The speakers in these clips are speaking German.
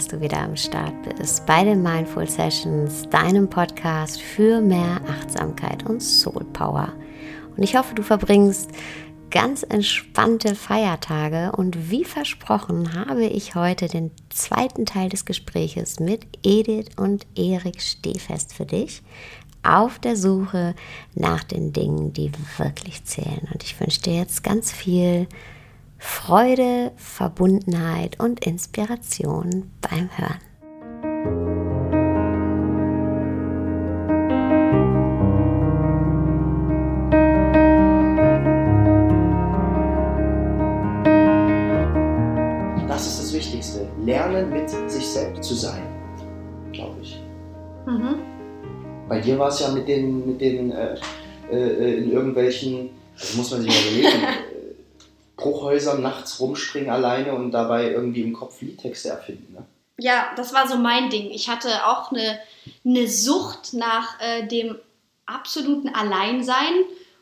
Dass du wieder am Start bist bei den Mindful Sessions, deinem Podcast für mehr Achtsamkeit und Soul Power. Und ich hoffe, du verbringst ganz entspannte Feiertage und wie versprochen habe ich heute den zweiten Teil des Gespräches mit Edith und Erik Stehfest für dich auf der Suche nach den Dingen, die wirklich zählen. Und ich wünsche dir jetzt ganz viel Freude, Verbundenheit und Inspiration beim Hören. Das ist das Wichtigste. Lernen mit sich selbst zu sein, glaube ich. Mhm. Bei dir war es ja mit den, mit den äh, äh, in irgendwelchen, das muss man sich mal überlegen, Bruchhäusern nachts rumspringen alleine und dabei irgendwie im Kopf Liedtexte erfinden. Ne? Ja, das war so mein Ding. Ich hatte auch eine, eine Sucht nach äh, dem absoluten Alleinsein.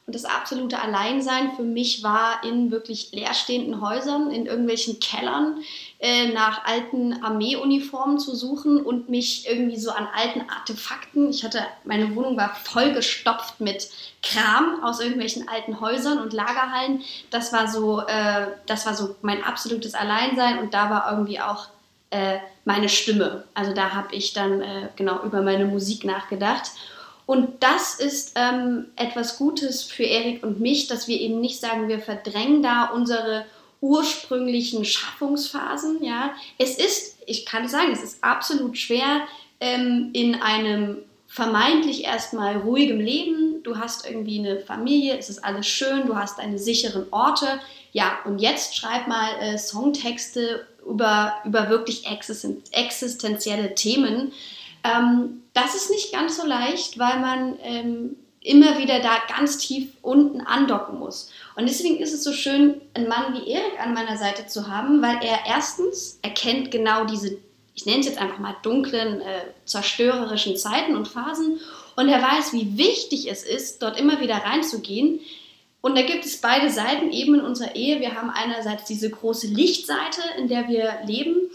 Und das absolute Alleinsein für mich war in wirklich leerstehenden Häusern, in irgendwelchen Kellern, äh, nach alten Armeeuniformen zu suchen und mich irgendwie so an alten Artefakten. Ich hatte, meine Wohnung war vollgestopft mit Kram aus irgendwelchen alten Häusern und Lagerhallen. Das war so, äh, das war so mein absolutes Alleinsein und da war irgendwie auch äh, meine Stimme. Also da habe ich dann äh, genau über meine Musik nachgedacht. Und das ist ähm, etwas Gutes für Erik und mich, dass wir eben nicht sagen, wir verdrängen da unsere ursprünglichen Schaffungsphasen. Ja, es ist, ich kann sagen, es ist absolut schwer ähm, in einem vermeintlich erstmal ruhigem Leben. Du hast irgendwie eine Familie, es ist alles schön, du hast deine sicheren Orte. Ja, und jetzt schreib mal äh, Songtexte über, über wirklich existenzielle Themen. Ähm, das ist nicht ganz so leicht, weil man ähm, immer wieder da ganz tief unten andocken muss. Und deswegen ist es so schön, einen Mann wie Erik an meiner Seite zu haben, weil er erstens erkennt genau diese, ich nenne es jetzt einfach mal dunklen, äh, zerstörerischen Zeiten und Phasen und er weiß, wie wichtig es ist, dort immer wieder reinzugehen. Und da gibt es beide Seiten eben in unserer Ehe. Wir haben einerseits diese große Lichtseite, in der wir leben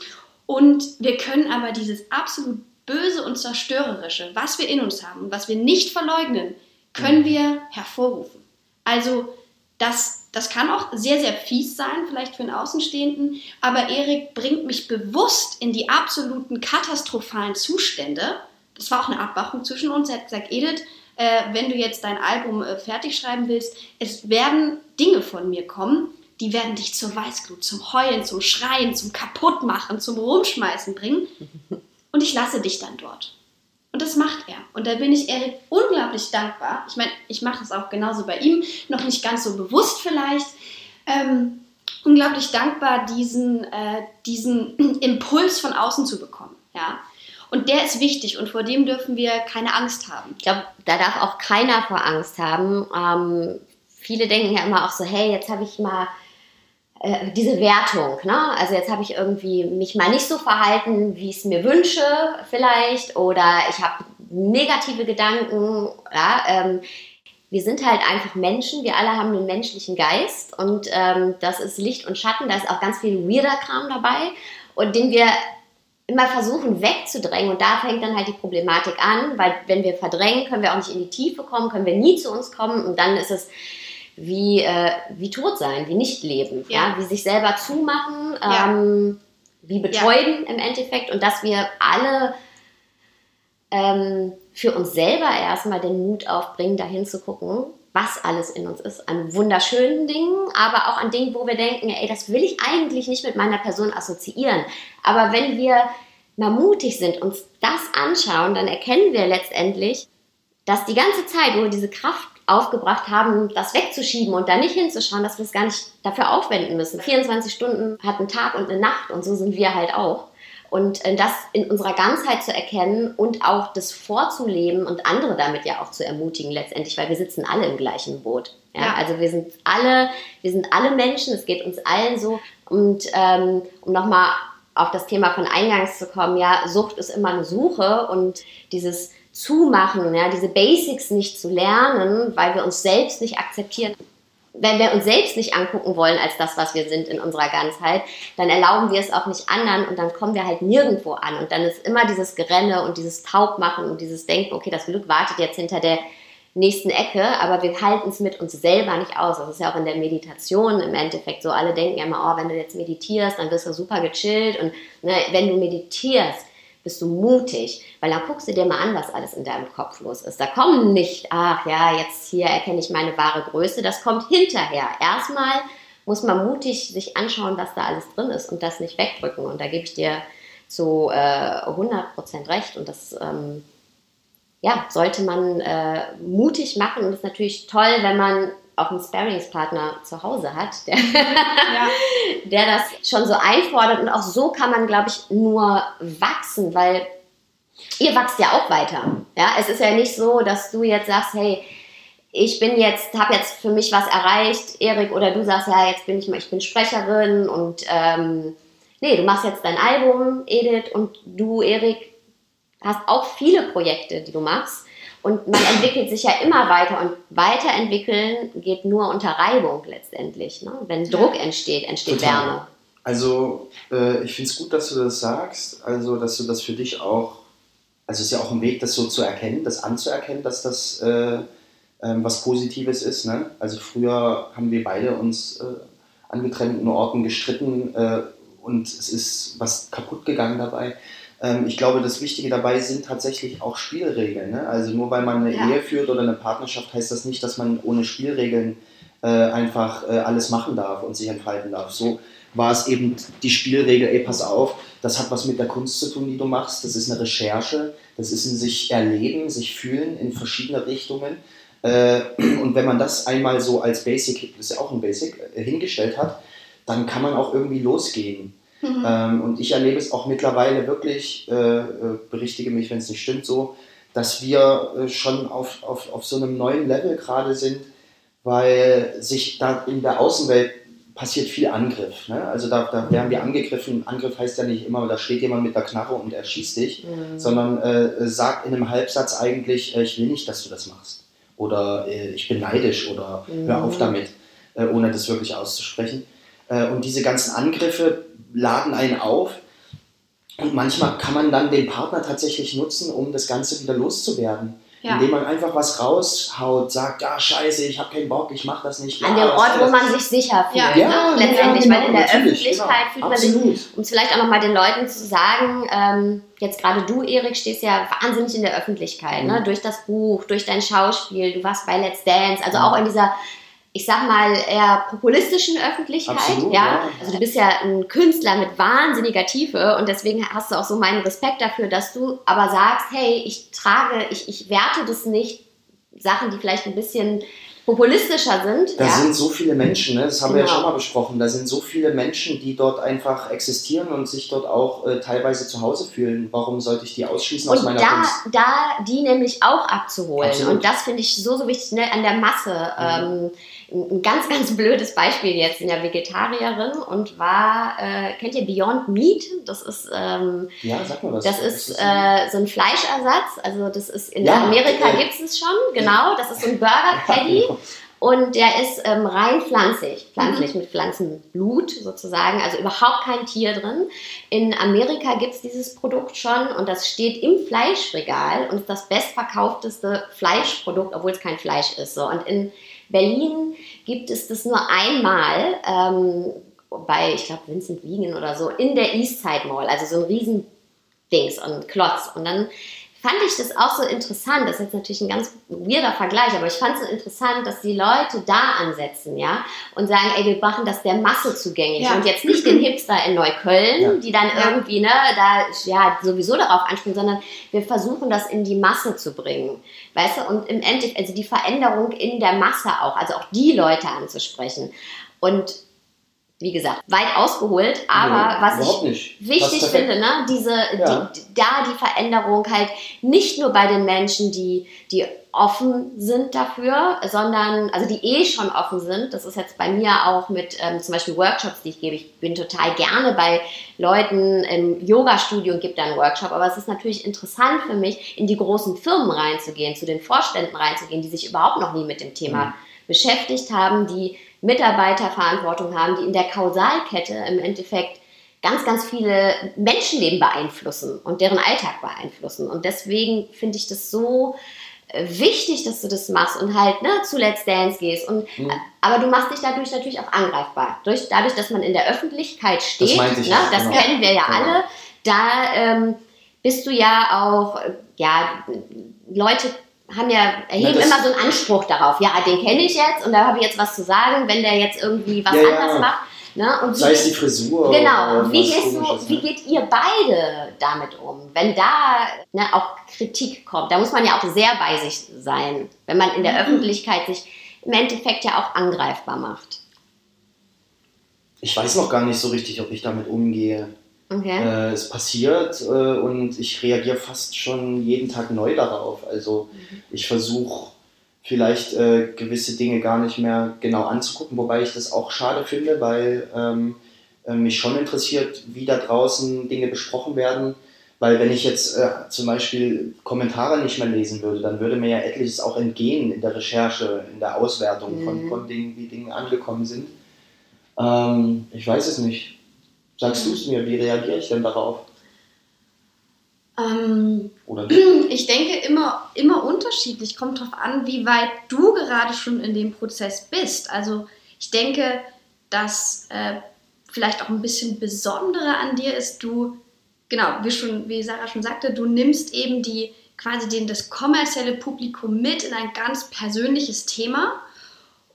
und wir können aber dieses absolut Böse und Zerstörerische, was wir in uns haben, was wir nicht verleugnen, können mhm. wir hervorrufen. Also das, das kann auch sehr, sehr fies sein, vielleicht für einen Außenstehenden, aber Erik bringt mich bewusst in die absoluten katastrophalen Zustände. Das war auch eine Abwachung zwischen uns. Er hat gesagt, Edith, äh, wenn du jetzt dein Album äh, fertig schreiben willst, es werden Dinge von mir kommen, die werden dich zur Weißglut, zum Heulen, zum Schreien, zum Kaputtmachen, zum Rumschmeißen bringen. und ich lasse dich dann dort. Und das macht er. Und da bin ich Erik unglaublich dankbar. Ich meine, ich mache es auch genauso bei ihm, noch nicht ganz so bewusst vielleicht. Ähm, unglaublich dankbar, diesen, äh, diesen Impuls von außen zu bekommen. Ja? Und der ist wichtig und vor dem dürfen wir keine Angst haben. Ich glaube, da darf auch keiner vor Angst haben. Ähm, viele denken ja immer auch so, hey, jetzt habe ich mal äh, diese Wertung. Ne? Also jetzt habe ich irgendwie mich mal nicht so verhalten, wie ich es mir wünsche vielleicht oder ich habe negative Gedanken. Ja? Ähm, wir sind halt einfach Menschen, wir alle haben einen menschlichen Geist und ähm, das ist Licht und Schatten, da ist auch ganz viel weirder Kram dabei und den wir immer versuchen wegzudrängen und da fängt dann halt die Problematik an, weil wenn wir verdrängen, können wir auch nicht in die Tiefe kommen, können wir nie zu uns kommen und dann ist es wie, äh, wie tot sein, wie nicht leben, ja. ja? wie sich selber zumachen, ähm, wie betäuben ja. im Endeffekt und dass wir alle ähm, für uns selber erstmal den Mut aufbringen, dahin zu gucken, was alles in uns ist, an wunderschönen Dingen, aber auch an Dingen, wo wir denken, ey, das will ich eigentlich nicht mit meiner Person assoziieren. Aber wenn wir mal mutig sind, uns das anschauen, dann erkennen wir letztendlich, dass die ganze Zeit, wo wir diese Kraft aufgebracht haben, das wegzuschieben und da nicht hinzuschauen, dass wir es gar nicht dafür aufwenden müssen. 24 Stunden hat ein Tag und eine Nacht und so sind wir halt auch. Und äh, das in unserer Ganzheit zu erkennen und auch das vorzuleben und andere damit ja auch zu ermutigen letztendlich, weil wir sitzen alle im gleichen Boot. Ja? ja. Also wir sind alle, wir sind alle Menschen, es geht uns allen so. Und ähm, um nochmal auf das Thema von Eingangs zu kommen, ja, Sucht ist immer eine Suche und dieses zumachen, ja, diese Basics nicht zu lernen, weil wir uns selbst nicht akzeptieren. wenn wir uns selbst nicht angucken wollen als das, was wir sind in unserer Ganzheit, dann erlauben wir es auch nicht anderen und dann kommen wir halt nirgendwo an. Und dann ist immer dieses Gerenne und dieses Taubmachen und dieses Denken, okay, das Glück wartet jetzt hinter der nächsten Ecke, aber wir halten es mit uns selber nicht aus. Das ist ja auch in der Meditation im Endeffekt so. Alle denken ja immer, oh, wenn du jetzt meditierst, dann wirst du super gechillt. Und ne, wenn du meditierst, bist du mutig, weil dann guckst du dir mal an, was alles in deinem Kopf los ist. Da kommen nicht, ach ja, jetzt hier erkenne ich meine wahre Größe, das kommt hinterher. Erstmal muss man mutig sich anschauen, was da alles drin ist und das nicht wegdrücken. Und da gebe ich dir zu äh, 100% recht und das ähm, ja, sollte man äh, mutig machen und das ist natürlich toll, wenn man auch einen Sparingspartner zu Hause hat, der, ja. der das schon so einfordert. Und auch so kann man, glaube ich, nur wachsen, weil ihr wachst ja auch weiter. Ja, es ist ja nicht so, dass du jetzt sagst, hey, ich bin jetzt, habe jetzt für mich was erreicht, Erik, oder du sagst, ja, jetzt bin ich mal, ich bin Sprecherin und ähm, nee, du machst jetzt dein Album, Edith, und du, Erik, hast auch viele Projekte, die du machst. Und man entwickelt sich ja immer weiter und weiterentwickeln geht nur unter Reibung letztendlich. Ne? Wenn Druck entsteht, entsteht Total. Wärme. Also äh, ich finde es gut, dass du das sagst, also dass du das für dich auch, also es ist ja auch ein Weg, das so zu erkennen, das anzuerkennen, dass das äh, äh, was Positives ist. Ne? Also früher haben wir beide uns äh, an getrennten Orten gestritten äh, und es ist was kaputt gegangen dabei. Ähm, ich glaube, das Wichtige dabei sind tatsächlich auch Spielregeln. Ne? Also nur weil man eine ja. Ehe führt oder eine Partnerschaft, heißt das nicht, dass man ohne Spielregeln äh, einfach äh, alles machen darf und sich entfalten darf. So war es eben die Spielregel, ey, pass auf, das hat was mit der Kunst zu tun, die du machst. Das ist eine Recherche, das ist ein sich erleben, sich fühlen in verschiedene Richtungen. Äh, und wenn man das einmal so als Basic, das ist ja auch ein Basic, äh, hingestellt hat, dann kann man auch irgendwie losgehen. Mhm. Ähm, und ich erlebe es auch mittlerweile wirklich, äh, äh berichtige mich, wenn es nicht stimmt, so, dass wir äh, schon auf, auf, auf so einem neuen Level gerade sind, weil sich da in der Außenwelt passiert viel Angriff. Ne? Also da, da werden wir angegriffen. Angriff heißt ja nicht immer, da steht jemand mit der Knarre und er schießt dich, mhm. sondern äh, sagt in einem Halbsatz eigentlich, äh, ich will nicht, dass du das machst. Oder äh, ich bin neidisch oder mhm. hör auf damit, äh, ohne das wirklich auszusprechen. Äh, und diese ganzen Angriffe laden einen auf. Und manchmal kann man dann den Partner tatsächlich nutzen, um das Ganze wieder loszuwerden. Ja. Indem man einfach was raushaut, sagt, ja scheiße, ich habe keinen Bock, ich mache das nicht. An dem Ort, wo man sich sicher fühlt. Ja, ja ne? letztendlich, ja, genau, weil in der Öffentlichkeit genau, fühlt man sich, um es vielleicht auch nochmal den Leuten zu sagen, ähm, jetzt gerade du, Erik, stehst ja wahnsinnig in der Öffentlichkeit, ne? mhm. ne? durch das Buch, durch dein Schauspiel, du warst bei Let's Dance, also mhm. auch in dieser ich sag mal, eher populistischen Öffentlichkeit. Absolut, ja? ja? Also du bist ja ein Künstler mit wahnsinniger Tiefe und deswegen hast du auch so meinen Respekt dafür, dass du aber sagst, hey, ich trage, ich, ich werte das nicht, Sachen, die vielleicht ein bisschen populistischer sind. Da ja? sind so viele Menschen, ne? das haben genau. wir ja genau. schon mal besprochen, da sind so viele Menschen, die dort einfach existieren und sich dort auch äh, teilweise zu Hause fühlen. Warum sollte ich die ausschließen und aus meiner da, Kunst? da die nämlich auch abzuholen. Absolut. Und das finde ich so, so wichtig ne? an der Masse. Mhm. Ähm, ein ganz, ganz blödes Beispiel jetzt in der Vegetarierin und war, äh, kennt ihr Beyond Meat? Das ist, ähm, ja, sag mal was. Das ist äh, so ein Fleischersatz. Also das ist in ja, Amerika okay. gibt es schon, genau. Das ist so ein Burger Patty. Und der ist ähm, rein pflanzlich, pflanzlich mhm. mit Pflanzenblut sozusagen, also überhaupt kein Tier drin. In Amerika gibt es dieses Produkt schon und das steht im Fleischregal und ist das bestverkaufteste Fleischprodukt, obwohl es kein Fleisch ist. So. Und in Berlin gibt es das nur einmal ähm, bei, ich glaube, Vincent Wiegen oder so, in der Eastside Mall, also so ein Riesendings und Klotz. Und dann fand ich das auch so interessant. Das ist jetzt natürlich ein ganz weirder Vergleich, aber ich fand es so interessant, dass die Leute da ansetzen, ja, und sagen, ey, wir machen das der Masse zugänglich ja. und jetzt nicht den Hipster in Neukölln, ja. die dann ja. irgendwie, ne, da ja sowieso darauf anspringen, sondern wir versuchen das in die Masse zu bringen, weißt du, und im Endeffekt, also die Veränderung in der Masse auch, also auch die Leute anzusprechen und wie gesagt, weit ausgeholt, aber nee, was ich wichtig finde, ne, diese, ja. die, da die Veränderung halt nicht nur bei den Menschen, die, die offen sind dafür, sondern, also die eh schon offen sind, das ist jetzt bei mir auch mit ähm, zum Beispiel Workshops, die ich gebe, ich bin total gerne bei Leuten im Yoga-Studio und gebe da einen Workshop, aber es ist natürlich interessant für mich, in die großen Firmen reinzugehen, zu den Vorständen reinzugehen, die sich überhaupt noch nie mit dem Thema mhm beschäftigt haben, die Mitarbeiterverantwortung haben, die in der Kausalkette im Endeffekt ganz, ganz viele Menschenleben beeinflussen und deren Alltag beeinflussen. Und deswegen finde ich das so äh, wichtig, dass du das machst und halt ne, zu Let's Dance gehst. Und, mhm. aber du machst dich dadurch natürlich auch angreifbar. Durch, dadurch, dass man in der Öffentlichkeit steht, das, ne, das genau. kennen wir ja genau. alle, da ähm, bist du ja auch, ja, Leute haben ja, erheben ja, immer so einen Anspruch darauf. Ja, den kenne ich jetzt und da habe ich jetzt was zu sagen, wenn der jetzt irgendwie was ja, anders macht. Ne? Und Sei es die Frisur. Genau. Und wie, gehst du, wie geht ihr beide damit um? Wenn da ne, auch Kritik kommt, da muss man ja auch sehr bei sich sein, wenn man in der mhm. Öffentlichkeit sich im Endeffekt ja auch angreifbar macht. Ich weiß noch gar nicht so richtig, ob ich damit umgehe. Okay. Äh, es passiert äh, und ich reagiere fast schon jeden Tag neu darauf. Also mhm. ich versuche vielleicht äh, gewisse Dinge gar nicht mehr genau anzugucken, wobei ich das auch schade finde, weil ähm, äh, mich schon interessiert, wie da draußen Dinge besprochen werden. Weil wenn ich jetzt äh, zum Beispiel Kommentare nicht mehr lesen würde, dann würde mir ja etliches auch entgehen in der Recherche, in der Auswertung mhm. von, von Dingen, wie Dinge angekommen sind. Ähm, ich weiß es nicht. Sagst du es mir, wie reagiere ich denn darauf? Ähm, Oder ich denke immer, immer unterschiedlich. Kommt darauf an, wie weit du gerade schon in dem Prozess bist. Also ich denke, dass äh, vielleicht auch ein bisschen Besondere an dir ist, du, genau, wie, schon, wie Sarah schon sagte, du nimmst eben die quasi den, das kommerzielle Publikum mit in ein ganz persönliches Thema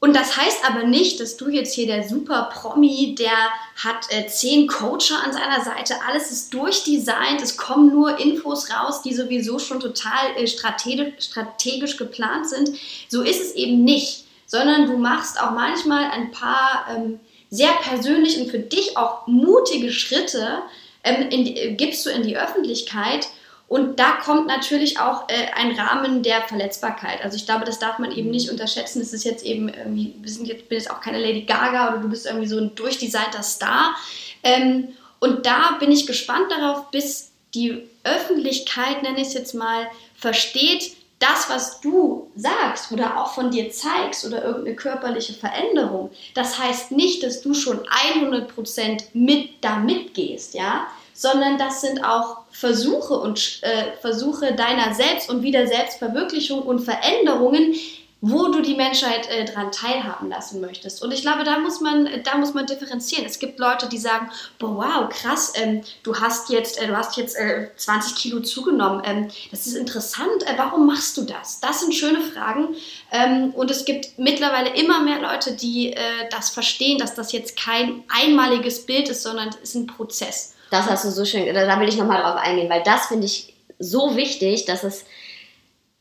und das heißt aber nicht, dass du jetzt hier der super Promi, der hat äh, zehn Coacher an seiner Seite, alles ist durchdesignt, es kommen nur Infos raus, die sowieso schon total äh, strategisch, strategisch geplant sind. So ist es eben nicht, sondern du machst auch manchmal ein paar ähm, sehr persönliche und für dich auch mutige Schritte, ähm, in, äh, gibst du in die Öffentlichkeit und da kommt natürlich auch äh, ein Rahmen der Verletzbarkeit. Also ich glaube, das darf man eben nicht unterschätzen. Es ist jetzt eben irgendwie, wir sind jetzt, bin jetzt auch keine Lady Gaga oder du bist irgendwie so ein durchdesignter Star. Ähm, und da bin ich gespannt darauf, bis die Öffentlichkeit, nenne ich es jetzt mal, versteht, das, was du sagst oder auch von dir zeigst oder irgendeine körperliche Veränderung, das heißt nicht, dass du schon 100% mit da mitgehst, ja, sondern das sind auch Versuche und äh, Versuche deiner Selbst und wieder Selbstverwirklichung und Veränderungen, wo du die Menschheit äh, dran teilhaben lassen möchtest. Und ich glaube, da muss man, da muss man differenzieren. Es gibt Leute, die sagen, boah, wow, krass, ähm, du hast jetzt, äh, du hast jetzt äh, 20 Kilo zugenommen. Ähm, das ist interessant. Äh, warum machst du das? Das sind schöne Fragen. Ähm, und es gibt mittlerweile immer mehr Leute, die äh, das verstehen, dass das jetzt kein einmaliges Bild ist, sondern es ist ein Prozess. Das hast du so schön, da will ich nochmal drauf eingehen, weil das finde ich so wichtig, dass es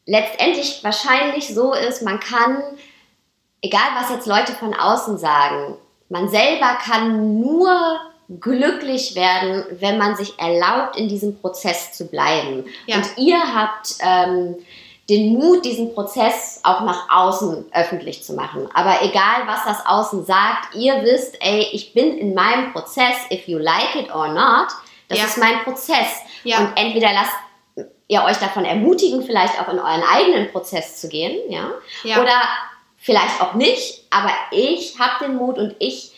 letztendlich wahrscheinlich so ist, man kann, egal was jetzt Leute von außen sagen, man selber kann nur glücklich werden, wenn man sich erlaubt, in diesem Prozess zu bleiben. Ja. Und ihr habt ähm, den Mut, diesen Prozess auch nach außen öffentlich zu machen. Aber egal, was das Außen sagt, ihr wisst, ey, ich bin in meinem Prozess, if you like it or not, das ja. ist mein Prozess. Ja. Und entweder lasst ihr euch davon ermutigen, vielleicht auch in euren eigenen Prozess zu gehen, ja, ja. oder vielleicht auch nicht, aber ich habe den Mut und ich,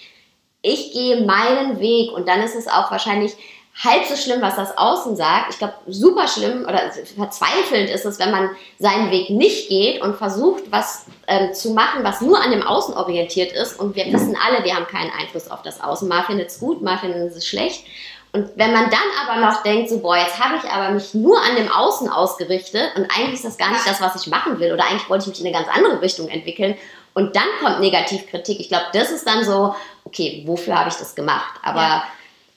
ich gehe meinen Weg und dann ist es auch wahrscheinlich halb so schlimm, was das Außen sagt. Ich glaube, super schlimm oder verzweifelnd ist es, wenn man seinen Weg nicht geht und versucht, was ähm, zu machen, was nur an dem Außen orientiert ist. Und wir wissen alle, wir haben keinen Einfluss auf das Außen. Mal findet es gut, mal findet es schlecht. Und wenn man dann aber noch denkt, so, boah, jetzt habe ich aber mich nur an dem Außen ausgerichtet und eigentlich ist das gar nicht das, was ich machen will oder eigentlich wollte ich mich in eine ganz andere Richtung entwickeln und dann kommt Negativkritik. Ich glaube, das ist dann so, okay, wofür habe ich das gemacht? Aber ja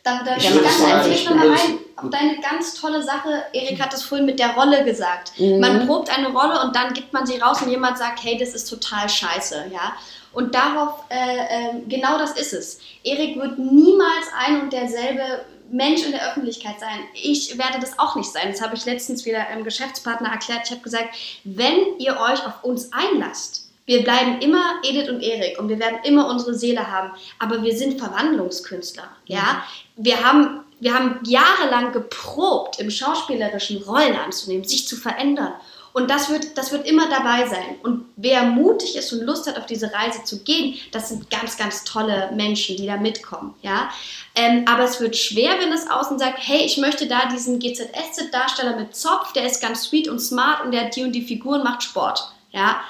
dann, dann ich ganz ehrlich nochmal rein auf deine ganz tolle Sache. Erik hat es vorhin mit der Rolle gesagt. Mhm. Man probt eine Rolle und dann gibt man sie raus und jemand sagt, hey, das ist total scheiße, ja. Und darauf, äh, äh, genau das ist es. Erik wird niemals ein und derselbe Mensch in der Öffentlichkeit sein. Ich werde das auch nicht sein. Das habe ich letztens wieder einem Geschäftspartner erklärt. Ich habe gesagt, wenn ihr euch auf uns einlasst, wir bleiben immer Edith und Erik und wir werden immer unsere Seele haben, aber wir sind Verwandlungskünstler. Ja, mhm. wir haben wir haben jahrelang geprobt, im schauspielerischen Rollen anzunehmen, sich zu verändern. Und das wird, das wird immer dabei sein. Und wer mutig ist und Lust hat, auf diese Reise zu gehen, das sind ganz, ganz tolle Menschen, die da mitkommen. Ja? Ähm, aber es wird schwer, wenn das Außen sagt, hey, ich möchte da diesen GZSZ-Darsteller mit Zopf, der ist ganz sweet und smart und der hat die und die Figuren, macht Sport. Ja?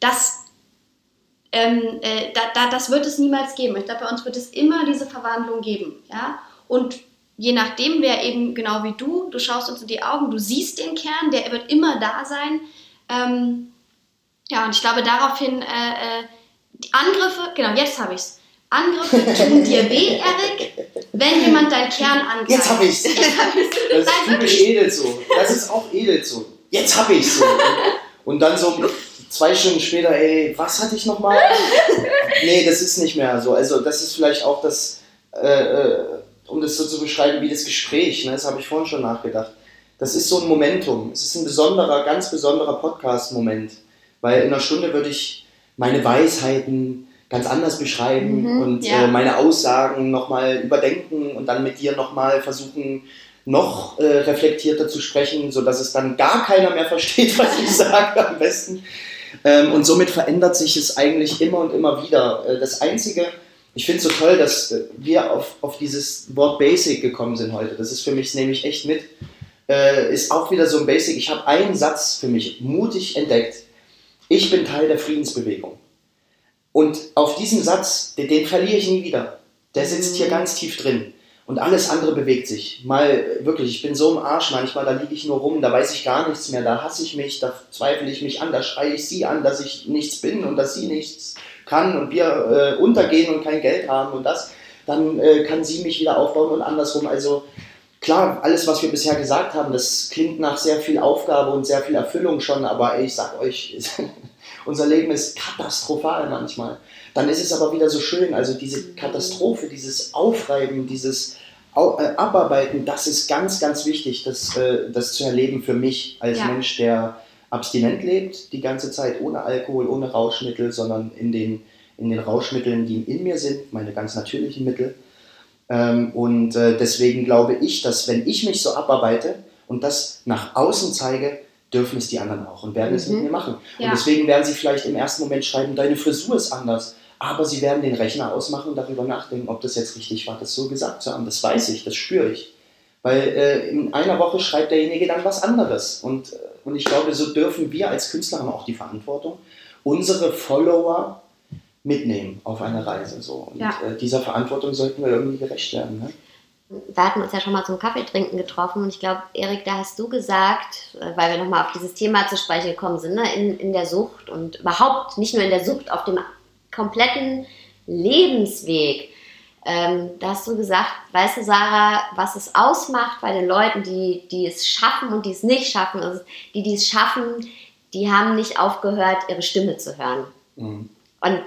Das, ähm, äh, da, da, das wird es niemals geben. Ich glaube, bei uns wird es immer diese Verwandlung geben. Ja? Und je nachdem, wer eben genau wie du, du schaust uns in die Augen, du siehst den Kern, der wird immer da sein. Ähm, ja, und ich glaube, daraufhin äh, äh, die Angriffe, genau, jetzt habe ich es. Angriffe tun dir weh, Erik, wenn jemand deinen Kern angreift. Jetzt habe ich es. Das ist typisch edel so. Das ist auch edel so. Jetzt habe ich es so. Und dann so zwei Stunden später, ey, was hatte ich nochmal? nee, das ist nicht mehr so. Also das ist vielleicht auch das, äh, äh um das so zu beschreiben wie das Gespräch, ne? das habe ich vorhin schon nachgedacht. Das ist so ein Momentum. Es ist ein besonderer, ganz besonderer Podcast-Moment. Weil in einer Stunde würde ich meine Weisheiten ganz anders beschreiben mhm, und ja. äh, meine Aussagen nochmal überdenken und dann mit dir nochmal versuchen, noch äh, reflektierter zu sprechen, sodass es dann gar keiner mehr versteht, was ich sage am besten. Ähm, und somit verändert sich es eigentlich immer und immer wieder. Äh, das Einzige, ich finde es so toll, dass äh, wir auf, auf dieses Wort Basic gekommen sind heute. Das ist für mich, nehme ich echt mit. Äh, ist auch wieder so ein Basic. Ich habe einen Satz für mich mutig entdeckt. Ich bin Teil der Friedensbewegung. Und auf diesen Satz, den, den verliere ich nie wieder. Der sitzt hier ganz tief drin. Und alles andere bewegt sich. Mal wirklich, ich bin so im Arsch manchmal, da liege ich nur rum, da weiß ich gar nichts mehr, da hasse ich mich, da zweifle ich mich an, da schreie ich sie an, dass ich nichts bin und dass sie nichts kann und wir äh, untergehen und kein Geld haben und das, dann äh, kann sie mich wieder aufbauen und andersrum. Also klar, alles, was wir bisher gesagt haben, das klingt nach sehr viel Aufgabe und sehr viel Erfüllung schon, aber ich sag euch, unser Leben ist katastrophal manchmal. Dann ist es aber wieder so schön, also diese Katastrophe, dieses Aufreiben, dieses äh, Abarbeiten, das ist ganz, ganz wichtig, das, äh, das zu erleben für mich als ja. Mensch, der abstinent lebt, die ganze Zeit ohne Alkohol, ohne Rauschmittel, sondern in den, in den Rauschmitteln, die in mir sind, meine ganz natürlichen Mittel. Ähm, und äh, deswegen glaube ich, dass wenn ich mich so abarbeite und das nach außen zeige, dürfen es die anderen auch und werden mhm. es mit mhm. mir machen. Ja. Und deswegen werden sie vielleicht im ersten Moment schreiben, deine Frisur ist anders. Aber sie werden den Rechner ausmachen und darüber nachdenken, ob das jetzt richtig war, das so gesagt zu haben. Das weiß ich, das spüre ich. Weil äh, in einer Woche schreibt derjenige dann was anderes. Und, äh, und ich glaube, so dürfen wir als Künstler haben auch die Verantwortung, unsere Follower mitnehmen auf eine Reise. So. Und ja. äh, dieser Verantwortung sollten wir irgendwie gerecht werden. Ne? Wir hatten uns ja schon mal zum Kaffeetrinken getroffen und ich glaube, Erik, da hast du gesagt, äh, weil wir nochmal auf dieses Thema zu sprechen gekommen sind, ne, in, in der Sucht und überhaupt nicht nur in der Sucht, auf dem kompletten Lebensweg, ähm, da hast du gesagt, weißt du, Sarah, was es ausmacht bei den Leuten, die, die es schaffen und die es nicht schaffen, also die, die es schaffen, die haben nicht aufgehört, ihre Stimme zu hören. Mhm. Und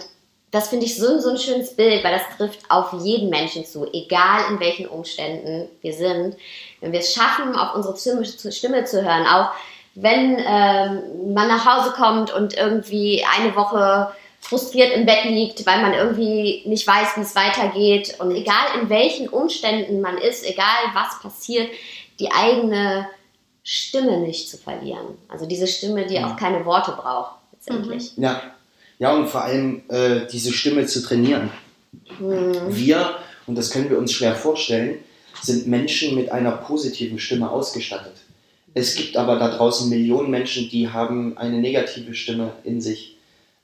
das finde ich so, so ein schönes Bild, weil das trifft auf jeden Menschen zu, egal in welchen Umständen wir sind. Wenn wir es schaffen, auf unsere Stimme, Stimme zu hören, auch wenn ähm, man nach Hause kommt und irgendwie eine Woche frustriert im Bett liegt, weil man irgendwie nicht weiß, wie es weitergeht. Und egal in welchen Umständen man ist, egal was passiert, die eigene Stimme nicht zu verlieren. Also diese Stimme, die auch keine Worte braucht, letztendlich. Mhm. Ja. ja, und vor allem äh, diese Stimme zu trainieren. Mhm. Wir, und das können wir uns schwer vorstellen, sind Menschen mit einer positiven Stimme ausgestattet. Es gibt aber da draußen Millionen Menschen, die haben eine negative Stimme in sich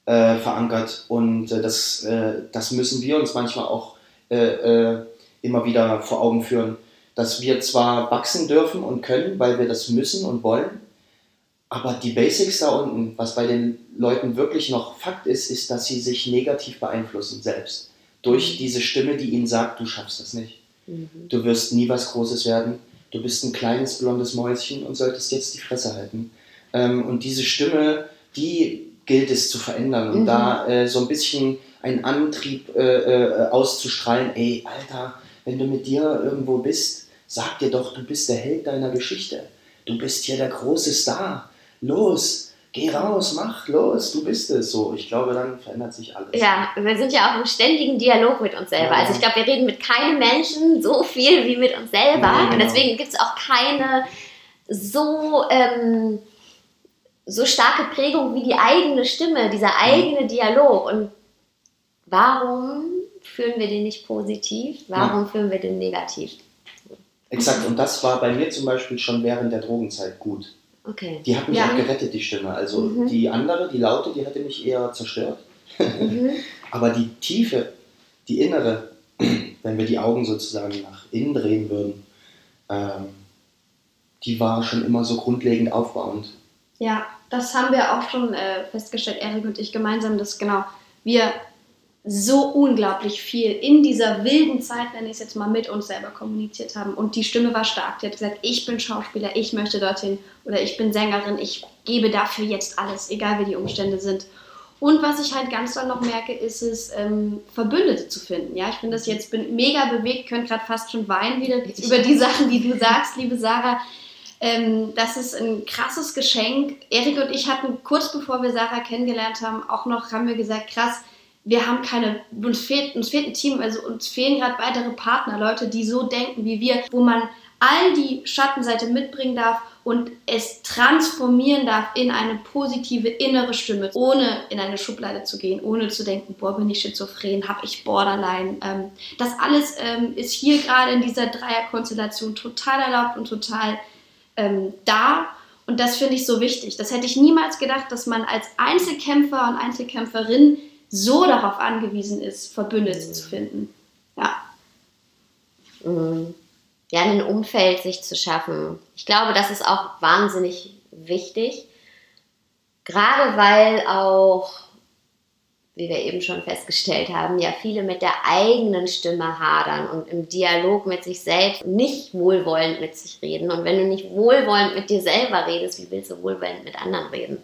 äh, verankert. Und äh, das, äh, das müssen wir uns manchmal auch äh, äh, immer wieder vor Augen führen, dass wir zwar wachsen dürfen und können, weil wir das müssen und wollen, aber die Basics da unten, was bei den Leuten wirklich noch Fakt ist, ist, dass sie sich negativ beeinflussen selbst. Durch mhm. diese Stimme, die ihnen sagt, du schaffst das nicht. Mhm. Du wirst nie was Großes werden. Du bist ein kleines blondes Mäuschen und solltest jetzt die Fresse halten. Ähm, und diese Stimme, die gilt es zu verändern und mhm. da äh, so ein bisschen einen Antrieb äh, äh, auszustrahlen, ey, Alter, wenn du mit dir irgendwo bist, sag dir doch, du bist der Held deiner Geschichte. Du bist hier der große Star. Los, geh raus, mach los, du bist es. So, ich glaube, dann verändert sich alles. Ja, wir sind ja auch im ständigen Dialog mit uns selber. Ja. Also ich glaube, wir reden mit keinem Menschen so viel wie mit uns selber. Ja, genau. Und deswegen gibt es auch keine so... Ähm, so starke Prägung wie die eigene Stimme, dieser eigene Dialog. Und warum führen wir den nicht positiv? Warum ja. führen wir den negativ? Exakt, und das war bei mir zum Beispiel schon während der Drogenzeit gut. Okay. Die hat mich ja. auch gerettet, die Stimme. Also mhm. die andere, die Laute, die hatte mich eher zerstört. Mhm. Aber die Tiefe, die innere, wenn wir die Augen sozusagen nach innen drehen würden, ähm, die war schon immer so grundlegend aufbauend. Ja, das haben wir auch schon äh, festgestellt, Erik und ich gemeinsam, dass genau wir so unglaublich viel in dieser wilden Zeit, wenn ich es jetzt mal mit uns selber kommuniziert haben. Und die Stimme war stark. Die hat gesagt, ich bin Schauspieler, ich möchte dorthin oder ich bin Sängerin, ich gebe dafür jetzt alles, egal wie die Umstände sind. Und was ich halt ganz doll noch merke, ist es, ähm, Verbündete zu finden. Ja, ich finde das jetzt, bin mega bewegt, könnte gerade fast schon weinen wieder über die Sachen, die du sagst, liebe Sarah. Ähm, das ist ein krasses Geschenk. Erik und ich hatten kurz bevor wir Sarah kennengelernt haben, auch noch, haben wir gesagt, krass, wir haben keine, uns fehlt, uns fehlt ein Team, also uns fehlen gerade weitere Partner, Leute, die so denken wie wir, wo man all die Schattenseite mitbringen darf und es transformieren darf in eine positive innere Stimme, ohne in eine Schublade zu gehen, ohne zu denken, boah, bin ich schizophren, habe ich Borderline. Ähm, das alles ähm, ist hier gerade in dieser Dreierkonstellation total erlaubt und total ähm, da. Und das finde ich so wichtig. Das hätte ich niemals gedacht, dass man als Einzelkämpfer und Einzelkämpferin so darauf angewiesen ist, Verbündete mhm. zu finden. Ja. Mhm. Ja, ein Umfeld sich zu schaffen. Ich glaube, das ist auch wahnsinnig wichtig. Gerade weil auch, wie wir eben schon festgestellt haben, ja viele mit der eigenen Stimme hadern und im Dialog mit sich selbst nicht wohlwollend mit sich reden. Und wenn du nicht wohlwollend mit dir selber redest, wie willst du wohlwollend mit anderen reden?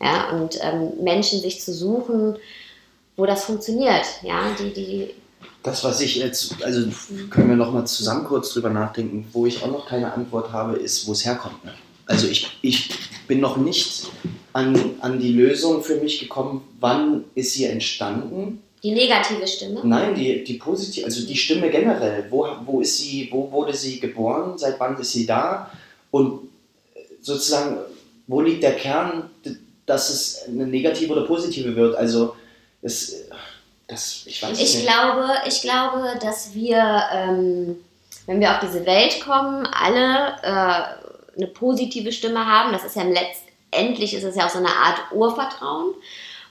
Ja, und ähm, Menschen sich zu suchen, wo das funktioniert. Ja, die, die, das, was ich jetzt, also können wir noch mal zusammen kurz drüber nachdenken, wo ich auch noch keine Antwort habe, ist, wo es herkommt. Ne? Also ich, ich bin noch nicht an, an die Lösung für mich gekommen, wann ist sie entstanden. Die negative Stimme? Nein, die, die positive, also die Stimme generell. Wo, wo ist sie, wo wurde sie geboren, seit wann ist sie da? Und sozusagen, wo liegt der Kern, dass es eine negative oder positive wird? Also es, das, ich weiß ich nicht. Glaube, ich glaube, dass wir, ähm, wenn wir auf diese Welt kommen, alle äh, eine positive Stimme haben. Das ist ja letztendlich ist es ja auch so eine Art Urvertrauen.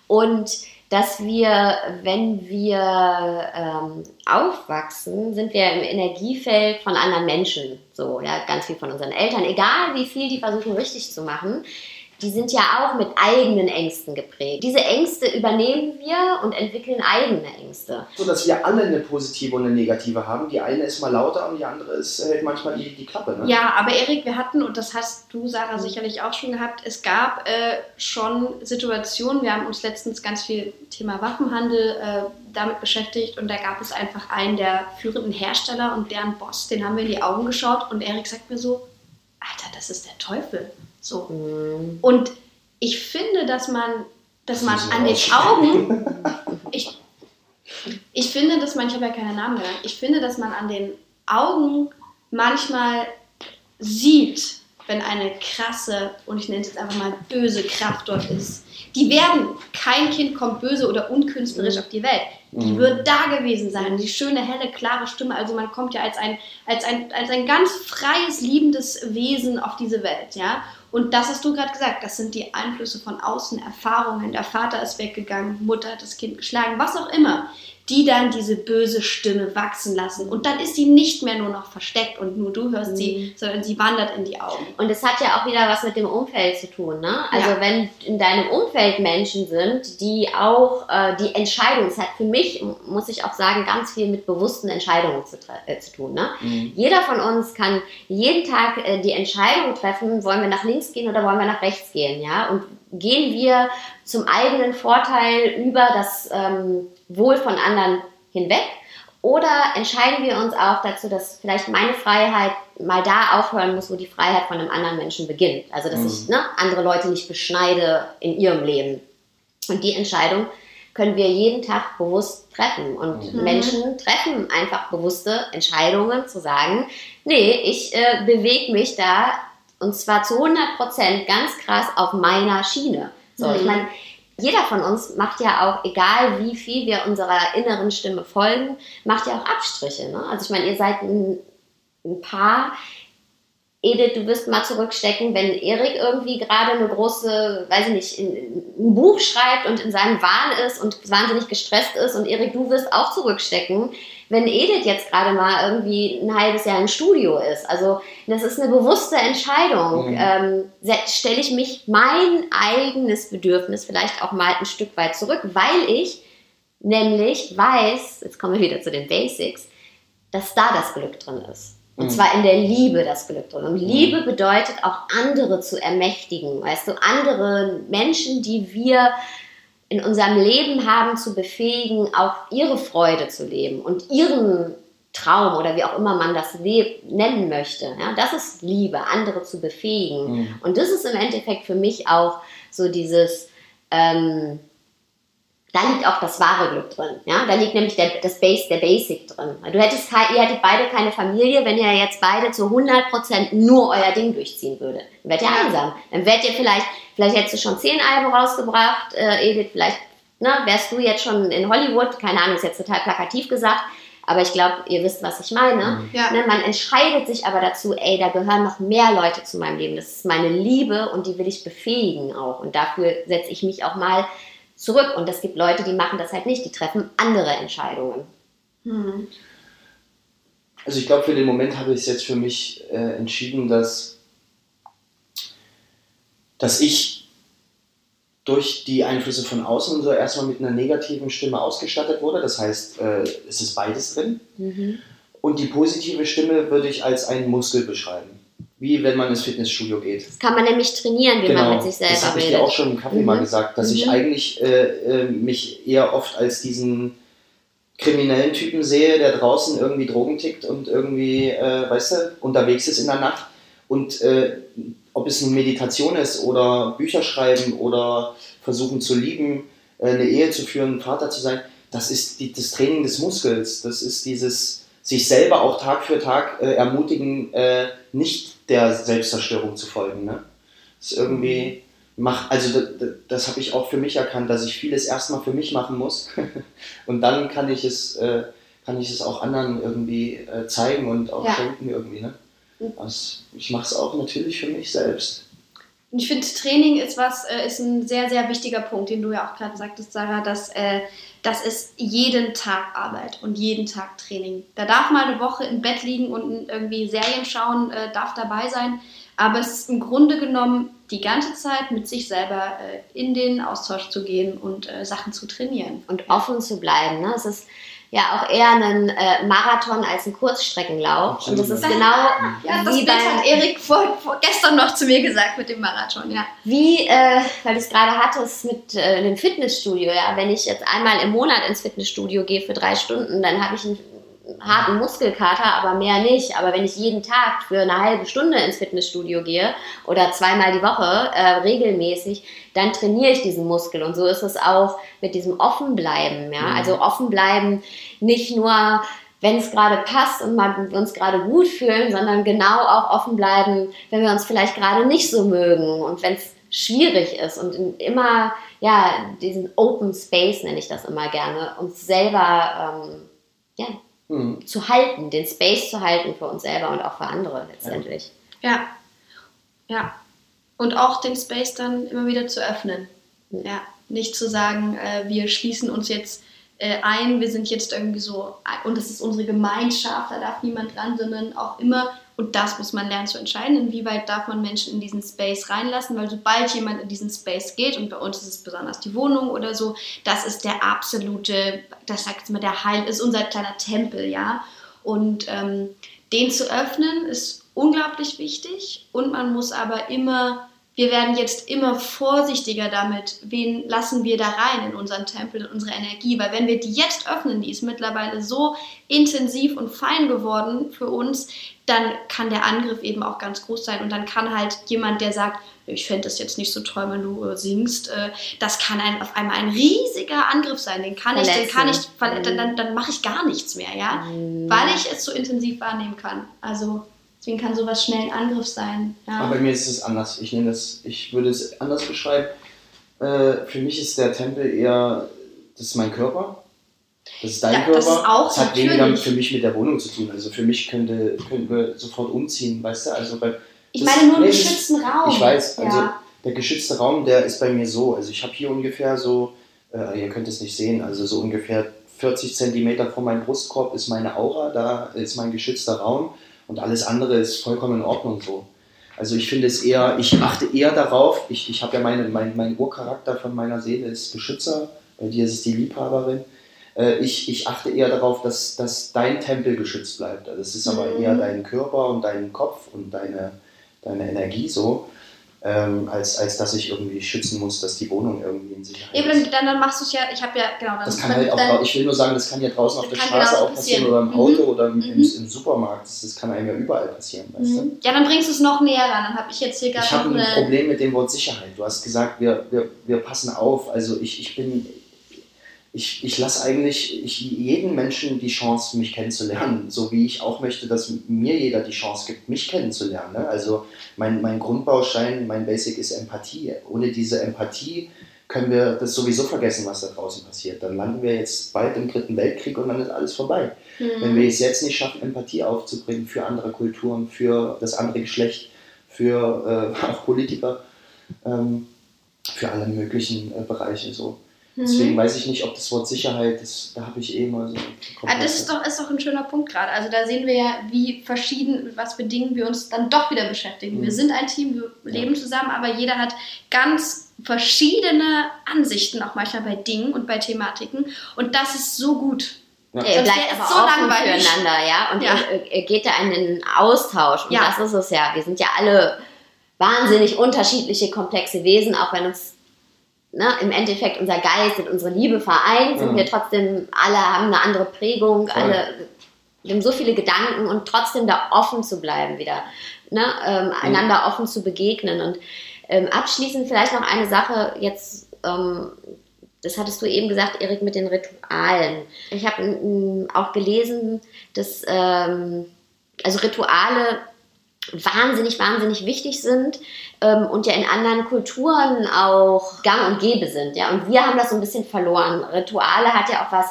Und dass wir, wenn wir ähm, aufwachsen, sind wir im Energiefeld von anderen Menschen. So, ja, ganz viel von unseren Eltern, egal wie viel die versuchen richtig zu machen die sind ja auch mit eigenen Ängsten geprägt. Diese Ängste übernehmen wir und entwickeln eigene Ängste. So dass wir alle eine positive und eine negative haben. Die eine ist mal lauter und die andere ist, hält manchmal die, die Klappe. Ne? Ja, aber Erik, wir hatten, und das hast du, Sarah, sicherlich auch schon gehabt, es gab äh, schon Situationen, wir haben uns letztens ganz viel Thema Waffenhandel äh, damit beschäftigt und da gab es einfach einen der führenden Hersteller und deren Boss, den haben wir in die Augen geschaut und Erik sagt mir so, Alter, das ist der Teufel. So. Mhm. Und ich finde, dass man, dass man an den Augen, ich, ich finde, dass man, ich habe ja keine Namen genannt, ich finde, dass man an den Augen manchmal sieht, wenn eine krasse, und ich nenne es jetzt einfach mal böse Kraft dort ist. Die werden, kein Kind kommt böse oder unkünstlerisch mhm. auf die Welt. Die mhm. wird da gewesen sein, die schöne, helle, klare Stimme. Also man kommt ja als ein, als ein, als ein ganz freies, liebendes Wesen auf diese Welt, ja. Und das hast du gerade gesagt, das sind die Einflüsse von außen, Erfahrungen. Der Vater ist weggegangen, Mutter hat das Kind geschlagen, was auch immer die dann diese böse Stimme wachsen lassen. Und dann ist sie nicht mehr nur noch versteckt und nur du hörst mhm. sie, sondern sie wandert in die Augen. Und es hat ja auch wieder was mit dem Umfeld zu tun. Ne? Also ja. wenn in deinem Umfeld Menschen sind, die auch äh, die Entscheidung, es hat für mich, muss ich auch sagen, ganz viel mit bewussten Entscheidungen zu, äh, zu tun. Ne? Mhm. Jeder von uns kann jeden Tag äh, die Entscheidung treffen, wollen wir nach links gehen oder wollen wir nach rechts gehen. Ja? Und gehen wir zum eigenen Vorteil über das ähm, Wohl von anderen hinweg? Oder entscheiden wir uns auch dazu, dass vielleicht meine Freiheit mal da aufhören muss, wo die Freiheit von einem anderen Menschen beginnt? Also, dass mhm. ich ne, andere Leute nicht beschneide in ihrem Leben. Und die Entscheidung können wir jeden Tag bewusst treffen. Und mhm. Menschen treffen einfach bewusste Entscheidungen zu sagen, nee, ich äh, bewege mich da und zwar zu 100 Prozent ganz krass auf meiner Schiene. So, mhm. ich meine, jeder von uns macht ja auch, egal wie viel wir unserer inneren Stimme folgen, macht ja auch Abstriche. Ne? Also ich meine, ihr seid ein, ein Paar. Edith, du wirst mal zurückstecken, wenn Erik irgendwie gerade eine große, weiß ich nicht, ein Buch schreibt und in seinem Wahn ist und wahnsinnig gestresst ist und Erik, du wirst auch zurückstecken, wenn Edith jetzt gerade mal irgendwie ein halbes Jahr im Studio ist. Also das ist eine bewusste Entscheidung. Mhm. Ähm, Stelle ich mich mein eigenes Bedürfnis vielleicht auch mal ein Stück weit zurück, weil ich nämlich weiß, jetzt kommen wir wieder zu den Basics, dass da das Glück drin ist. Und mhm. zwar in der Liebe das Glück drin. Und mhm. Liebe bedeutet auch andere zu ermächtigen. Weißt du, andere Menschen, die wir in unserem Leben haben, zu befähigen, auch ihre Freude zu leben und ihren Traum oder wie auch immer man das nennen möchte. Ja, das ist Liebe, andere zu befähigen. Mhm. Und das ist im Endeffekt für mich auch so dieses, ähm, da liegt auch das wahre Glück drin. Ja? Da liegt nämlich der, das Base, der Basic drin. Du hättest, ihr hättet beide keine Familie, wenn ihr jetzt beide zu 100% nur euer Ding durchziehen würdet. Dann wärt ihr ja. einsam. Dann wärt ihr vielleicht, vielleicht hättest du schon zehn Alben rausgebracht, äh, Edith, vielleicht ne, wärst du jetzt schon in Hollywood, keine Ahnung, ist jetzt total plakativ gesagt, aber ich glaube, ihr wisst, was ich meine. Mhm. Ja. Ne, man entscheidet sich aber dazu, ey, da gehören noch mehr Leute zu meinem Leben. Das ist meine Liebe und die will ich befähigen auch. Und dafür setze ich mich auch mal zurück. Und es gibt Leute, die machen das halt nicht, die treffen andere Entscheidungen. Hm. Also ich glaube, für den Moment habe ich es jetzt für mich äh, entschieden, dass, dass ich durch die Einflüsse von außen so erstmal mit einer negativen Stimme ausgestattet wurde. Das heißt, äh, es ist beides drin. Mhm. Und die positive Stimme würde ich als einen Muskel beschreiben wie wenn man ins Fitnessstudio geht. Das kann man nämlich trainieren, wie genau. man mit sich selber redet. Das habe ich dir auch schon im Kaffee mhm. mal gesagt, dass mhm. ich eigentlich äh, äh, mich eher oft als diesen kriminellen Typen sehe, der draußen irgendwie Drogen tickt und irgendwie, äh, weißt du, unterwegs ist in der Nacht. Und äh, ob es eine Meditation ist oder Bücher schreiben oder versuchen zu lieben, äh, eine Ehe zu führen, Vater zu sein, das ist die, das Training des Muskels. Das ist dieses sich selber auch Tag für Tag äh, ermutigen, nicht der Selbstzerstörung zu folgen. Ne? Das ist irgendwie mach, also das, das habe ich auch für mich erkannt, dass ich vieles erstmal für mich machen muss und dann kann ich es, äh, kann ich es auch anderen irgendwie äh, zeigen und auch ja. schenken irgendwie. Ne? Also ich mache es auch natürlich für mich selbst. Und ich finde, Training ist was, äh, ist ein sehr, sehr wichtiger Punkt, den du ja auch gerade sagtest, Sarah, dass äh, das ist jeden Tag Arbeit und jeden Tag Training. Da darf mal eine Woche im Bett liegen und irgendwie Serien schauen, äh, darf dabei sein. Aber es ist im Grunde genommen die ganze Zeit mit sich selber äh, in den Austausch zu gehen und äh, Sachen zu trainieren. Und offen zu bleiben. Ne? Es ist ja auch eher ein äh, Marathon als ein Kurzstreckenlauf. Und das ist genau ja, das wie beim hat Erik vor, vor, gestern noch zu mir gesagt mit dem Marathon, ja. Wie, äh, weil du es gerade hattest mit äh, dem Fitnessstudio, ja, wenn ich jetzt einmal im Monat ins Fitnessstudio gehe für drei Stunden, dann habe ich ein harten Muskelkater, aber mehr nicht. Aber wenn ich jeden Tag für eine halbe Stunde ins Fitnessstudio gehe oder zweimal die Woche äh, regelmäßig, dann trainiere ich diesen Muskel. Und so ist es auch mit diesem Offenbleiben. Ja? Mhm. Also Offenbleiben nicht nur wenn es gerade passt und wir uns gerade gut fühlen, sondern genau auch offen bleiben, wenn wir uns vielleicht gerade nicht so mögen und wenn es schwierig ist und immer, ja, diesen Open Space nenne ich das immer gerne, uns selber, ähm, ja, mhm. zu halten, den Space zu halten für uns selber und auch für andere letztendlich. Ja, ja. Und auch den Space dann immer wieder zu öffnen. Mhm. Ja, nicht zu sagen, äh, wir schließen uns jetzt äh, ein, wir sind jetzt irgendwie so, und das ist unsere Gemeinschaft, da darf niemand dran, sondern auch immer und das muss man lernen zu entscheiden, inwieweit darf man Menschen in diesen Space reinlassen, weil sobald jemand in diesen Space geht, und bei uns ist es besonders die Wohnung oder so, das ist der absolute, das sagt mal, der Heil, ist unser kleiner Tempel, ja. Und ähm, den zu öffnen ist unglaublich wichtig und man muss aber immer wir werden jetzt immer vorsichtiger damit, wen lassen wir da rein in unseren Tempel, in unsere Energie. Weil wenn wir die jetzt öffnen, die ist mittlerweile so intensiv und fein geworden für uns, dann kann der Angriff eben auch ganz groß sein. Und dann kann halt jemand, der sagt, ich fände das jetzt nicht so toll, wenn du äh, singst, äh, das kann ein, auf einmal ein riesiger Angriff sein. Den kann Verletzen. ich, den kann ich, dann, dann, dann mache ich gar nichts mehr, ja, mhm. weil ich es so intensiv wahrnehmen kann. Also Deswegen kann sowas schnell ein Angriff sein. Ja. Aber bei mir ist es anders. Ich nehme das, ich würde es anders beschreiben. Äh, für mich ist der Tempel eher, das ist mein Körper. Das ist dein ja, Körper. Das, ist auch das hat natürlich. weniger für mich mit der Wohnung zu tun. Also für mich könnte, könnten wir sofort umziehen, weißt du? Also bei, ich meine nur einen geschützten Raum. Ich weiß, also ja. der geschützte Raum, der ist bei mir so. Also ich habe hier ungefähr so, äh, ihr könnt es nicht sehen, also so ungefähr 40 Zentimeter vor meinem Brustkorb ist meine Aura, da ist mein geschützter Raum und alles andere ist vollkommen in Ordnung so. Also ich finde es eher, ich achte eher darauf, ich, ich habe ja meine, mein, mein Urcharakter von meiner Seele ist Beschützer, bei dir ist es die Liebhaberin. Äh, ich, ich achte eher darauf, dass, dass dein Tempel geschützt bleibt. Also es ist aber mhm. eher dein Körper und dein Kopf und deine, deine Energie so ähm, als, als dass ich irgendwie schützen muss, dass die Wohnung irgendwie in Sicherheit Eben, ist. Dann, dann machst du es ja, ich habe ja, genau. Dann, das kann halt auch, ich will nur sagen, das kann ja draußen auf der Straße auch passieren oder im Auto mhm. oder im, mhm. im, im, Supermarkt. Das, das, kann einem ja überall passieren, weißt mhm. du? Ja, dann bringst du es noch näher ran. Dann habe ich jetzt hier gerade Ich habe ein Problem mit dem Wort Sicherheit. Du hast gesagt, wir, wir, wir passen auf. Also ich, ich bin ich, ich lasse eigentlich ich, jedem Menschen die Chance, mich kennenzulernen, so wie ich auch möchte, dass mir jeder die Chance gibt, mich kennenzulernen. Ne? Also mein, mein Grundbaustein, mein Basic ist Empathie. Ohne diese Empathie können wir das sowieso vergessen, was da draußen passiert. Dann landen wir jetzt bald im Dritten Weltkrieg und dann ist alles vorbei. Mhm. Wenn wir es jetzt nicht schaffen, Empathie aufzubringen für andere Kulturen, für das andere Geschlecht, für äh, auch Politiker, ähm, für alle möglichen äh, Bereiche so Deswegen mhm. weiß ich nicht, ob das Wort Sicherheit, das, da habe ich eh mal so. Ah, das ist doch, ist doch ein schöner Punkt gerade. Also da sehen wir ja, wie verschieden, mit was für Dingen wir uns dann doch wieder beschäftigen. Mhm. Wir sind ein Team, wir leben ja. zusammen, aber jeder hat ganz verschiedene Ansichten, auch manchmal bei Dingen und bei Thematiken. Und das ist so gut. Ja. Er bleibt aber so offen langweilig. füreinander, ja. Und ja. Er, geht da in den Austausch. Und ja. das ist es ja. Wir sind ja alle wahnsinnig unterschiedliche, komplexe Wesen, auch wenn uns ne, im Endeffekt unser Geist und unsere Liebe vereint, sind mhm. wir trotzdem, alle haben eine andere Prägung, Voll. alle wir haben so viele Gedanken und trotzdem da offen zu bleiben wieder, ne, ähm, mhm. einander offen zu begegnen. Und ähm, abschließend vielleicht noch eine Sache jetzt, ähm, das hattest du eben gesagt, Erik, mit den Ritualen. Ich habe auch gelesen, dass ähm, also Rituale wahnsinnig, wahnsinnig wichtig sind ähm, und ja in anderen Kulturen auch gang und gäbe sind. Ja? Und wir haben das so ein bisschen verloren. Rituale hat ja auch was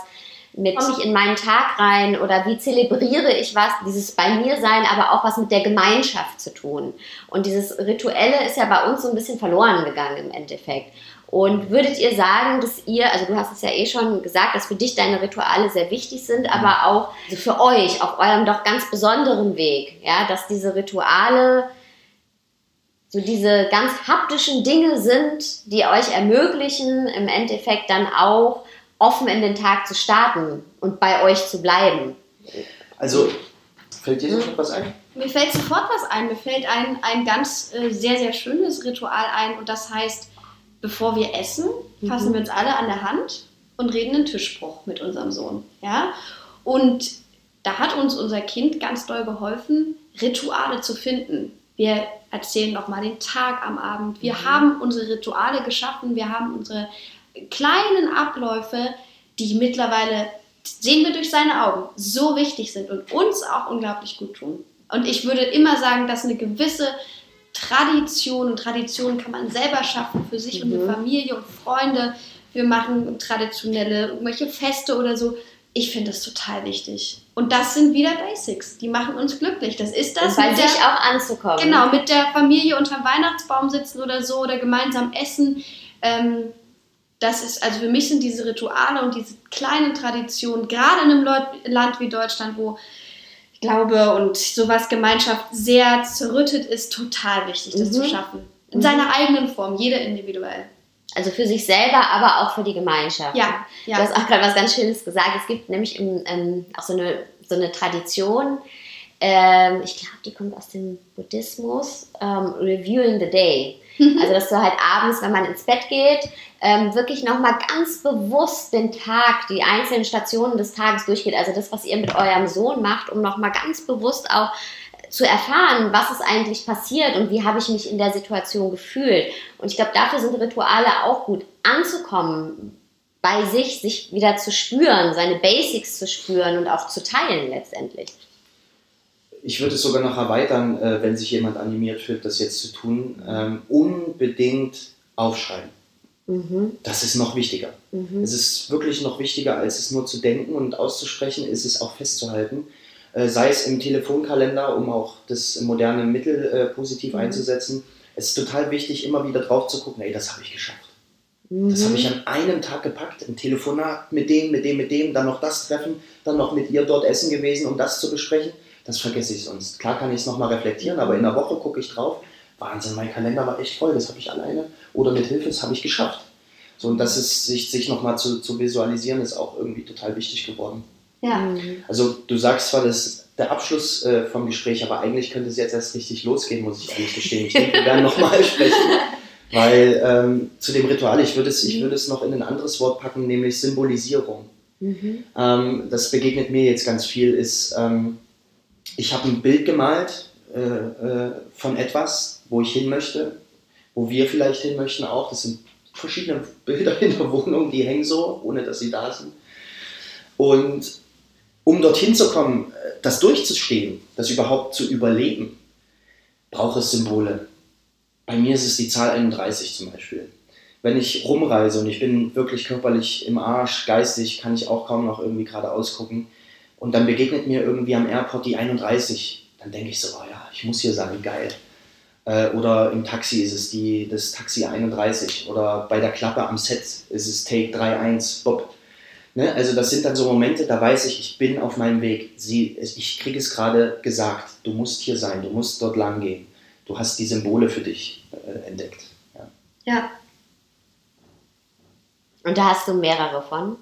mit ich in meinen Tag rein oder wie zelebriere ich was, dieses bei mir sein, aber auch was mit der Gemeinschaft zu tun. Und dieses Rituelle ist ja bei uns so ein bisschen verloren gegangen im Endeffekt. Und würdet ihr sagen, dass ihr, also du hast es ja eh schon gesagt, dass für dich deine Rituale sehr wichtig sind, aber auch für euch auf eurem doch ganz besonderen Weg, ja, dass diese Rituale so diese ganz haptischen Dinge sind, die euch ermöglichen, im Endeffekt dann auch offen in den Tag zu starten und bei euch zu bleiben? Also, fällt dir sofort was ein? Mir fällt sofort was ein. Mir fällt ein, ein ganz äh, sehr, sehr schönes Ritual ein und das heißt, bevor wir essen, fassen mhm. wir uns alle an der Hand und reden einen Tischspruch mit unserem Sohn. Ja? Und da hat uns unser Kind ganz doll geholfen, Rituale zu finden. Wir erzählen nochmal den Tag am Abend. Wir mhm. haben unsere Rituale geschaffen. Wir haben unsere kleinen Abläufe, die mittlerweile, sehen wir durch seine Augen, so wichtig sind und uns auch unglaublich gut tun. Und ich würde immer sagen, dass eine gewisse Tradition und Tradition kann man selber schaffen für sich mhm. und die Familie und Freunde. Wir machen traditionelle irgendwelche Feste oder so. Ich finde das total wichtig. Und das sind wieder Basics. Die machen uns glücklich. Das ist das. Und bei sich auch anzukommen. Genau, mit der Familie unterm Weihnachtsbaum sitzen oder so oder gemeinsam essen. Ähm, das ist, also für mich sind diese Rituale und diese kleinen Traditionen, gerade in einem Land wie Deutschland, wo ich glaube, und sowas Gemeinschaft sehr zerrüttet ist, total wichtig, das mhm. zu schaffen. In mhm. seiner eigenen Form, jeder individuell. Also für sich selber, aber auch für die Gemeinschaft. Ja, ja. Du hast auch gerade was ganz Schönes gesagt. Es gibt nämlich im, ähm, auch so eine, so eine Tradition, ähm, ich glaube, die kommt aus dem Buddhismus, ähm, Reviewing the Day. Also, dass du halt abends, wenn man ins Bett geht, ähm, wirklich nochmal ganz bewusst den Tag, die einzelnen Stationen des Tages durchgeht. Also das, was ihr mit eurem Sohn macht, um nochmal ganz bewusst auch zu erfahren, was ist eigentlich passiert und wie habe ich mich in der Situation gefühlt. Und ich glaube, dafür sind Rituale auch gut, anzukommen bei sich, sich wieder zu spüren, seine Basics zu spüren und auch zu teilen letztendlich ich würde es sogar noch erweitern, äh, wenn sich jemand animiert fühlt, das jetzt zu tun, ähm, unbedingt aufschreiben. Mhm. Das ist noch wichtiger. Mhm. Es ist wirklich noch wichtiger, als es nur zu denken und auszusprechen, ist es auch festzuhalten. Äh, sei es im Telefonkalender, um auch das moderne Mittel äh, positiv mhm. einzusetzen. Es ist total wichtig, immer wieder drauf zu gucken, ey, das habe ich geschafft. Das habe ich mhm. an einem Tag gepackt, ein Telefonat mit dem, mit dem, mit dem, dann noch das Treffen, dann noch mit ihr dort essen gewesen, um das zu besprechen. Das vergesse ich sonst. Klar kann ich es nochmal reflektieren, aber in der Woche gucke ich drauf. Wahnsinn, mein Kalender war echt voll, das habe ich alleine oder mit Hilfe, das habe ich geschafft. So, und das ist, sich, sich nochmal zu, zu visualisieren, ist auch irgendwie total wichtig geworden. Ja. Mhm. Also du sagst zwar, das ist der Abschluss äh, vom Gespräch, aber eigentlich könnte es jetzt erst richtig losgehen, muss ich ehrlich gestehen. Ich denke, wir werden nochmal sprechen. Weil ähm, zu dem Ritual, ich würde es, ich würde es noch in ein anderes Wort packen, nämlich Symbolisierung. Mhm. Ähm, das begegnet mir jetzt ganz viel, ist, ähm, ich habe ein Bild gemalt äh, äh, von etwas, wo ich hin möchte, wo wir vielleicht hin möchten auch. Das sind verschiedene Bilder in der Wohnung, die hängen so, ohne dass sie da sind. Und um dorthin zu kommen, äh, das durchzustehen, das überhaupt zu überleben, braucht es Symbole. Bei mir ist es die Zahl 31 zum Beispiel. Wenn ich rumreise und ich bin wirklich körperlich im Arsch, geistig kann ich auch kaum noch irgendwie gerade ausgucken und dann begegnet mir irgendwie am Airport die 31, dann denke ich so, oh ja, ich muss hier sein, geil. Äh, oder im Taxi ist es die, das Taxi 31 oder bei der Klappe am Set ist es Take 31, Bob. Ne? Also das sind dann so Momente, da weiß ich, ich bin auf meinem Weg. Sie, ich kriege es gerade gesagt, du musst hier sein, du musst dort lang gehen du hast die Symbole für dich äh, entdeckt. Ja. ja. Und da hast du mehrere von?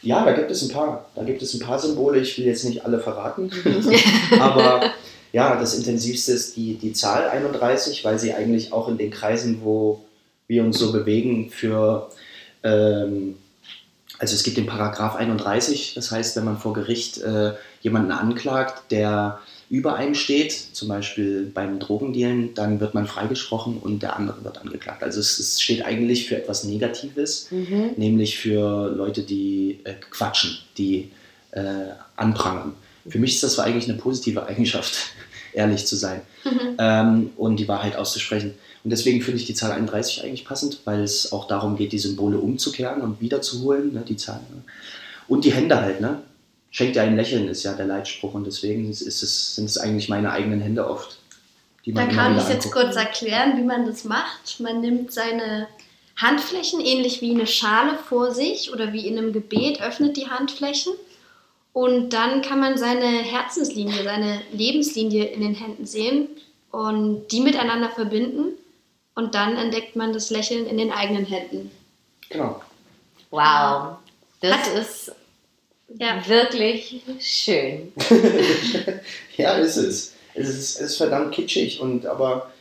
Ja, da gibt es ein paar. Da gibt es ein paar Symbole. Ich will jetzt nicht alle verraten. aber ja, das intensivste ist die, die Zahl 31, weil sie eigentlich auch in den Kreisen, wo wir uns so bewegen, für ähm, also es gibt den Paragraph 31, das heißt, wenn man vor Gericht äh, jemanden anklagt, der über einem steht, zum Beispiel beim Drogendealen, dann wird man freigesprochen und der andere wird angeklagt. Also es, es steht eigentlich für etwas Negatives, mhm. nämlich für Leute, die äh, quatschen, die äh, anprangern. Für mich ist das eigentlich eine positive Eigenschaft, ehrlich zu sein mhm. ähm, und die Wahrheit auszusprechen. Und deswegen finde ich die Zahl 31 eigentlich passend, weil es auch darum geht, die Symbole umzukehren und wiederzuholen, ne, die Zahl. Ne? Und die Hände halt, ne? Schenkt dir ein Lächeln, ist ja der Leitspruch. Und deswegen ist es, sind es eigentlich meine eigenen Hände oft. Die man da kann ich jetzt kurz erklären, wie man das macht. Man nimmt seine Handflächen ähnlich wie eine Schale vor sich oder wie in einem Gebet, öffnet die Handflächen und dann kann man seine Herzenslinie, seine Lebenslinie in den Händen sehen und die miteinander verbinden und dann entdeckt man das Lächeln in den eigenen Händen. Genau. Wow, das Hat, ist ja. wirklich schön. ja, ist es. Es ist, es ist verdammt kitschig und aber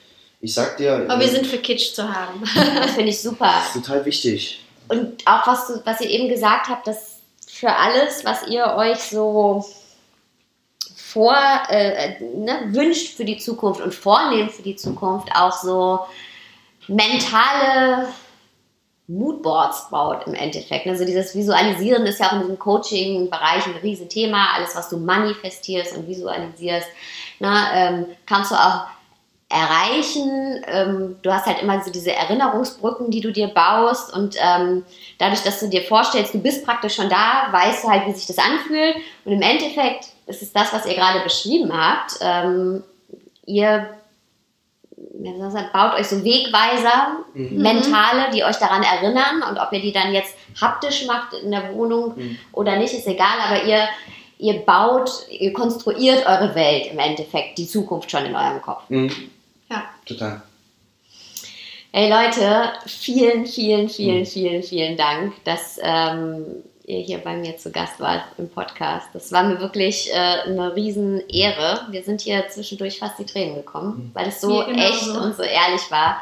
ich sag dir. Aber wir sind für Kitsch zu haben. das finde ich super. Das ist total wichtig. Und auch was, du, was ihr eben gesagt habt, dass für alles, was ihr euch so vor, äh, ne, wünscht für die Zukunft und vornehmt für die Zukunft, auch so mentale Moodboards baut im Endeffekt. Also dieses Visualisieren ist ja auch in diesem Coaching-Bereich ein Riesenthema. Alles, was du manifestierst und visualisierst, ne, ähm, kannst du auch erreichen. Ähm, du hast halt immer so diese Erinnerungsbrücken, die du dir baust und ähm, dadurch, dass du dir vorstellst, du bist praktisch schon da, weißt du halt, wie sich das anfühlt und im Endeffekt ist es das, was ihr gerade beschrieben habt. Ähm, ihr baut euch so Wegweiser, mhm. mentale, die euch daran erinnern und ob ihr die dann jetzt haptisch macht in der Wohnung mhm. oder nicht, ist egal, aber ihr, ihr baut, ihr konstruiert eure Welt im Endeffekt, die Zukunft schon in eurem Kopf. Mhm. Ja. Total. Hey Leute, vielen, vielen, vielen, mhm. vielen, vielen Dank, dass ähm, ihr hier bei mir zu Gast wart im Podcast. Das war mir wirklich äh, eine Riesenehre. Wir sind hier zwischendurch fast die Tränen gekommen, mhm. weil es so genau echt so. und so ehrlich war.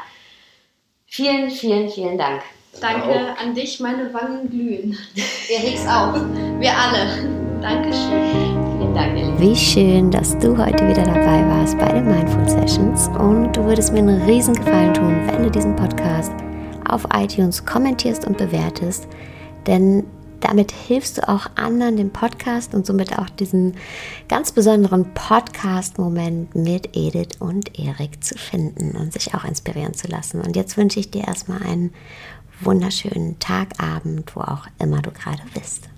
Vielen, vielen, vielen Dank. Danke an dich, meine Wangen glühen. Erik's auch. Wir alle. Dankeschön. Vielen Dank, Ellie. Wie schön, dass du heute wieder dabei warst bei den Mindful Sessions. Und du würdest mir einen riesen Gefallen tun, wenn du diesen Podcast auf iTunes kommentierst und bewertest. Denn damit hilfst du auch anderen, den Podcast und somit auch diesen ganz besonderen Podcast-Moment mit Edith und Erik zu finden und sich auch inspirieren zu lassen. Und jetzt wünsche ich dir erstmal einen wunderschönen Tagabend, wo auch immer du gerade bist.